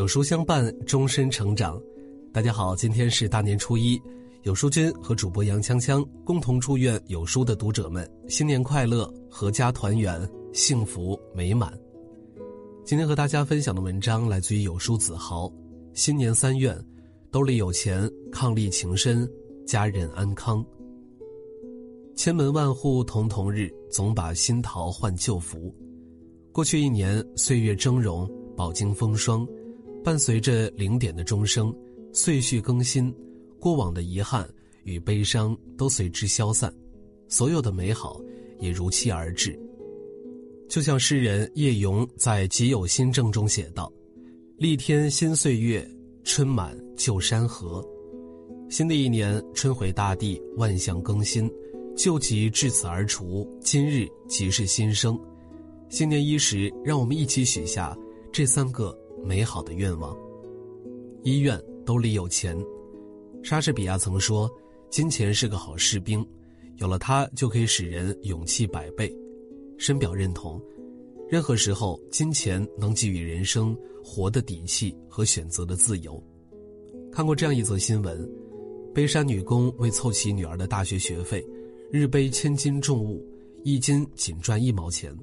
有书相伴，终身成长。大家好，今天是大年初一，有书君和主播杨锵锵共同祝愿有书的读者们新年快乐，阖家团圆，幸福美满。今天和大家分享的文章来自于有书子豪，新年三愿：兜里有钱，伉俪情深，家人安康。千门万户曈曈日，总把新桃换旧符。过去一年，岁月峥嵘，饱经风霜，伴随着零点的钟声，岁序更新，过往的遗憾与悲伤都随之消散，所有的美好也如期而至。就像诗人叶咏在《己有新政》中写道：“立天新岁月，春满旧山河。”新的一年，春回大地，万象更新，旧疾至此而除，今日即是新生。新年伊始，让我们一起许下这三个美好的愿望。医院兜里有钱，莎士比亚曾说：“金钱是个好士兵，有了它就可以使人勇气百倍。”深表认同。任何时候，金钱能给予人生活的底气和选择的自由。看过这样一则新闻：背山女工为凑齐女儿的大学学费，日背千斤重物，一斤仅赚一毛钱。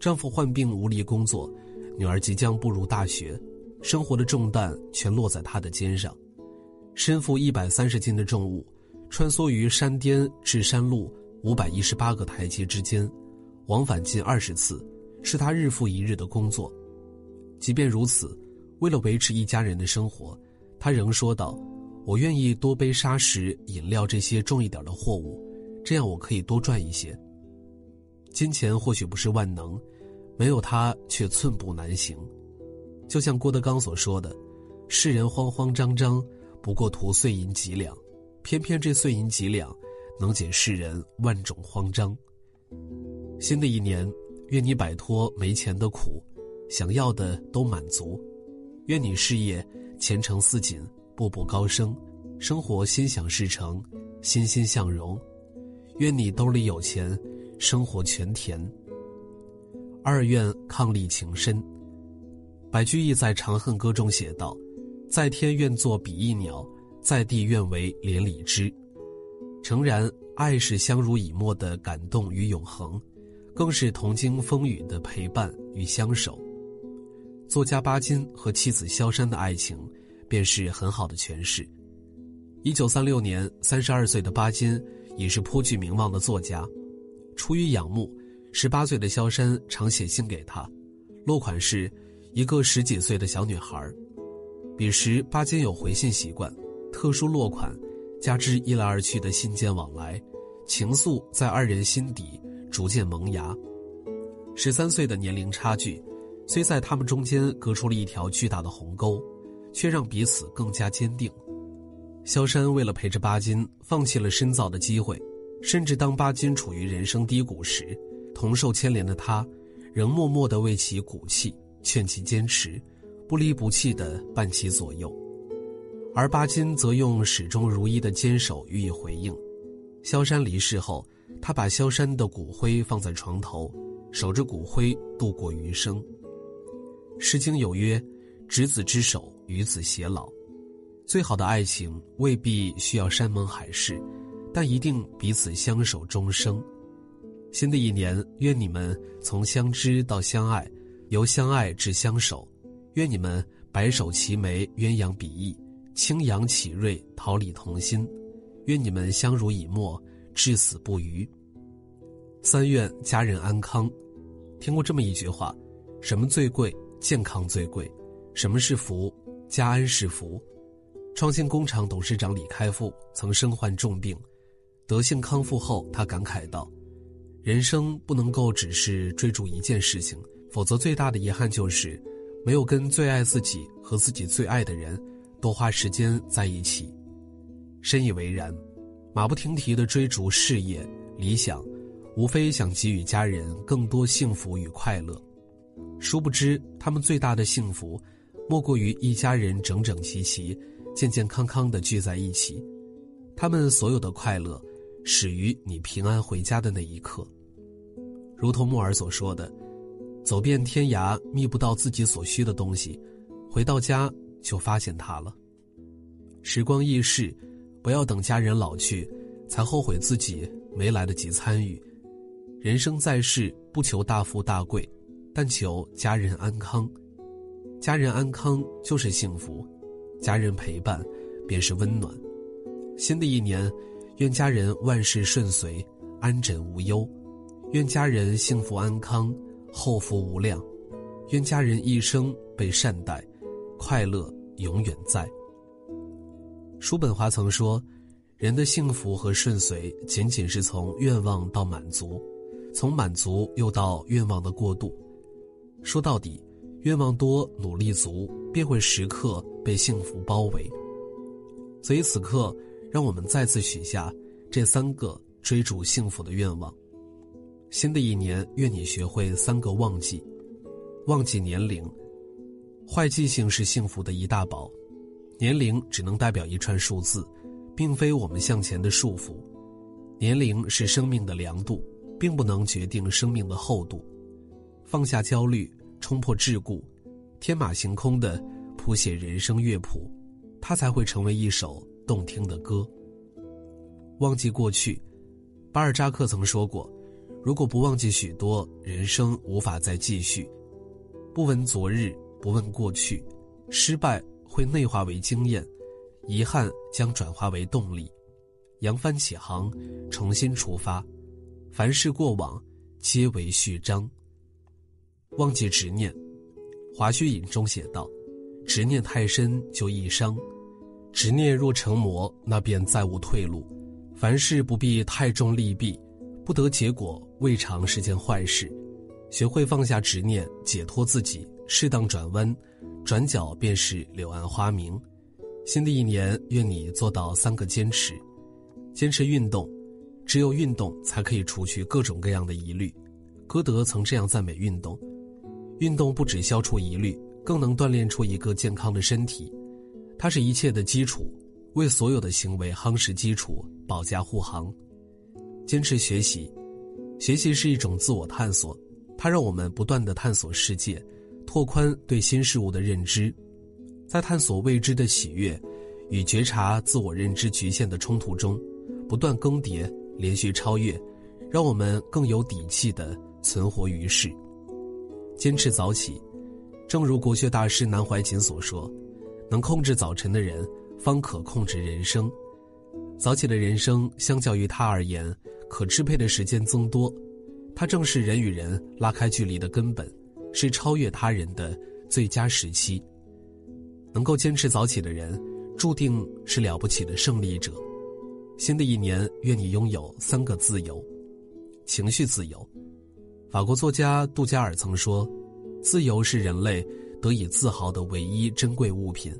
丈夫患病无力工作，女儿即将步入大学，生活的重担全落在她的肩上。身负一百三十斤的重物，穿梭于山巅至山路五百一十八个台阶之间，往返近二十次，是她日复一日的工作。即便如此，为了维持一家人的生活，她仍说道：“我愿意多背砂石、饮料这些重一点的货物，这样我可以多赚一些。”金钱或许不是万能，没有他却寸步难行。就像郭德纲所说的：“世人慌慌张张，不过图碎银几两，偏偏这碎银几两，能解世人万种慌张。”新的一年，愿你摆脱没钱的苦，想要的都满足；愿你事业前程似锦，步步高升，生活心想事成，欣欣向荣；愿你兜里有钱。生活全甜。二愿伉俪情深。白居易在《长恨歌》中写道：“在天愿作比翼鸟，在地愿为连理枝。”诚然，爱是相濡以沫的感动与永恒，更是同经风雨的陪伴与相守。作家巴金和妻子萧珊的爱情，便是很好的诠释。一九三六年，三十二岁的巴金已是颇具名望的作家。出于仰慕，十八岁的萧山常写信给他，落款是一个十几岁的小女孩。彼时巴金有回信习惯，特殊落款，加之一来二去的信件往来，情愫在二人心底逐渐萌芽。十三岁的年龄差距，虽在他们中间隔出了一条巨大的鸿沟，却让彼此更加坚定。萧山为了陪着巴金，放弃了深造的机会。甚至当巴金处于人生低谷时，同受牵连的他，仍默默地为其鼓气，劝其坚持，不离不弃地伴其左右。而巴金则用始终如一的坚守予以回应。萧山离世后，他把萧山的骨灰放在床头，守着骨灰度过余生。《诗经》有曰：“执子之手，与子偕老。”最好的爱情未必需要山盟海誓。但一定彼此相守终生。新的一年，愿你们从相知到相爱，由相爱至相守。愿你们白首齐眉，鸳鸯比翼，清扬启瑞，桃李同心。愿你们相濡以沫，至死不渝。三愿家人安康。听过这么一句话：什么最贵？健康最贵。什么是福？家安是福。创新工厂董事长李开复曾身患重病。德性康复后，他感慨道：“人生不能够只是追逐一件事情，否则最大的遗憾就是没有跟最爱自己和自己最爱的人多花时间在一起。”深以为然，马不停蹄地追逐事业理想，无非想给予家人更多幸福与快乐。殊不知，他们最大的幸福，莫过于一家人整整齐齐、健健康康地聚在一起。他们所有的快乐。始于你平安回家的那一刻。如同木尔所说的：“走遍天涯觅不到自己所需的东西，回到家就发现它了。时光易逝，不要等家人老去，才后悔自己没来得及参与。人生在世，不求大富大贵，但求家人安康。家人安康就是幸福，家人陪伴便是温暖。新的一年，愿家人万事顺遂，安枕无忧；愿家人幸福安康，后福无量；愿家人一生被善待，快乐永远在。叔本华曾说：“人的幸福和顺遂，仅仅是从愿望到满足，从满足又到愿望的过渡。说到底，愿望多、努力足，便会时刻被幸福包围。所以此刻，让我们再次许下这三个追逐幸福的愿望。新的一年，愿你学会三个忘记：忘记年龄，坏记性是幸福的一大宝。”年龄只能代表一串数字，并非我们向前的束缚。年龄是生命的量度，并不能决定生命的厚度。放下焦虑，冲破桎梏，天马行空的谱写人生乐谱，它才会成为一首动听的歌。忘记过去，巴尔扎克曾说过：“如果不忘记许多，人生无法再继续。不闻昨日，不问过去，失败。”会内化为经验，遗憾将转化为动力，扬帆起航，重新出发。凡事过往，皆为序章。忘记执念，《华胥引》中写道：“执念太深就易伤，执念若成魔，那便再无退路。凡事不必太重利弊，不得结果未尝是件坏事。学会放下执念，解脱自己，适当转弯。”转角便是柳暗花明。新的一年，愿你做到三个坚持：坚持运动，只有运动才可以除去各种各样的疑虑。歌德曾这样赞美运动：运动不止消除疑虑，更能锻炼出一个健康的身体。它是一切的基础，为所有的行为夯实基础，保驾护航。坚持学习，学习是一种自我探索，它让我们不断的探索世界。拓宽对新事物的认知，在探索未知的喜悦与觉察自我认知局限的冲突中，不断更迭，连续超越，让我们更有底气地存活于世。坚持早起，正如国学大师南怀瑾所说：“能控制早晨的人，方可控制人生。”早起的人生，相较于他而言，可支配的时间增多，它正是人与人拉开距离的根本。是超越他人的最佳时期。能够坚持早起的人，注定是了不起的胜利者。新的一年，愿你拥有三个自由：情绪自由。法国作家杜加尔曾说：“自由是人类得以自豪的唯一珍贵物品。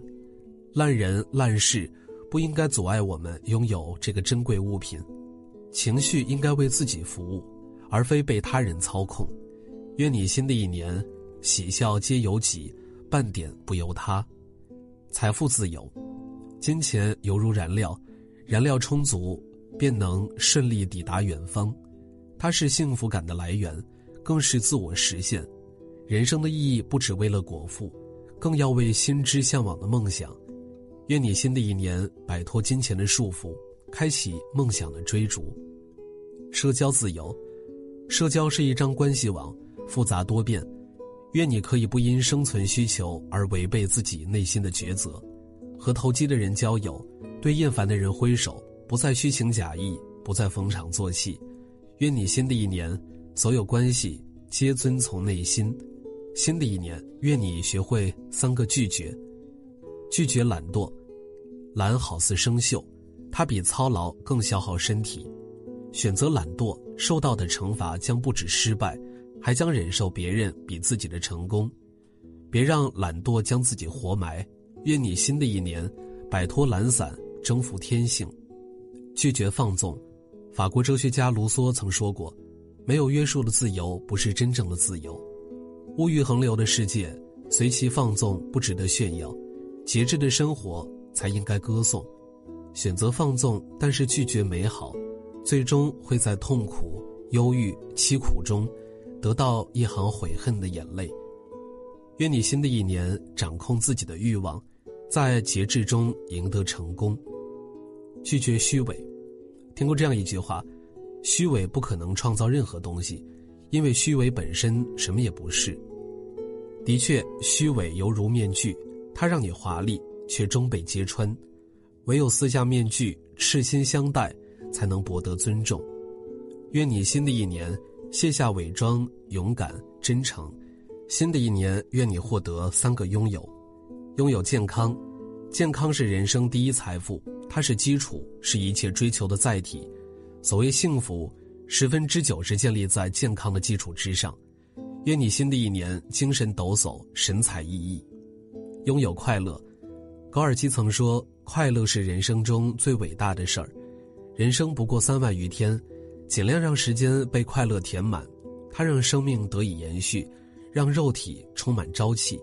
烂人烂事不应该阻碍我们拥有这个珍贵物品。情绪应该为自己服务，而非被他人操控。”愿你新的一年，喜笑皆由己，半点不由他。财富自由，金钱犹如燃料，燃料充足，便能顺利抵达远方。它是幸福感的来源，更是自我实现。人生的意义不只为了果腹，更要为心之向往的梦想。愿你新的一年摆脱金钱的束缚，开启梦想的追逐。社交自由，社交是一张关系网。复杂多变，愿你可以不因生存需求而违背自己内心的抉择，和投机的人交友，对厌烦的人挥手，不再虚情假意，不再逢场作戏。愿你新的一年，所有关系皆遵从内心。新的一年，愿你学会三个拒绝：拒绝懒惰，懒好似生锈，它比操劳更消耗身体。选择懒惰，受到的惩罚将不止失败。还将忍受别人比自己的成功，别让懒惰将自己活埋。愿你新的一年，摆脱懒散，征服天性，拒绝放纵。法国哲学家卢梭曾说过：“没有约束的自由不是真正的自由。”物欲横流的世界，随其放纵不值得炫耀，节制的生活才应该歌颂。选择放纵，但是拒绝美好，最终会在痛苦、忧郁、凄苦中。得到一行悔恨的眼泪。愿你新的一年掌控自己的欲望，在节制中赢得成功。拒绝虚伪。听过这样一句话：虚伪不可能创造任何东西，因为虚伪本身什么也不是。的确，虚伪犹如面具，它让你华丽，却终被揭穿。唯有撕下面具，赤心相待，才能博得尊重。愿你新的一年卸下伪装，勇敢真诚。新的一年，愿你获得三个拥有：拥有健康，健康是人生第一财富，它是基础，是一切追求的载体。所谓幸福，十分之九是建立在健康的基础之上。愿你新的一年精神抖擞，神采奕奕。拥有快乐，高尔基曾说。快乐是人生中最伟大的事儿，人生不过三万余天，尽量让时间被快乐填满，它让生命得以延续，让肉体充满朝气。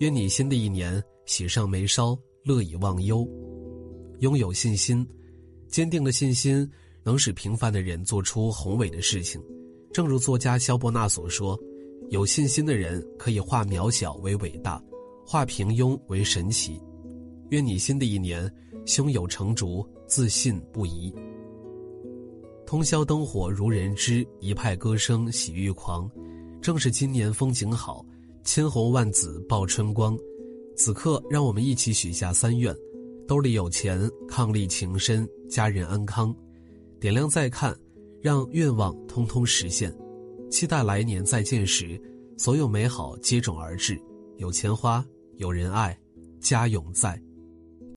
愿你新的一年喜上眉梢，乐以忘忧。拥有信心，坚定的信心能使平凡的人做出宏伟的事情。正如作家萧伯纳所说：“有信心的人可以化渺小为伟大，化平庸为神奇。”愿你新的一年胸有成竹，自信不疑。通宵灯火如人知，一派歌声喜欲狂。正是今年风景好，千红万紫报春光。此刻，让我们一起许下三愿：兜里有钱，伉俪情深，家人安康。点亮再看，让愿望通通实现。期待来年再见时，所有美好接踵而至，有钱花，有人爱，家永在。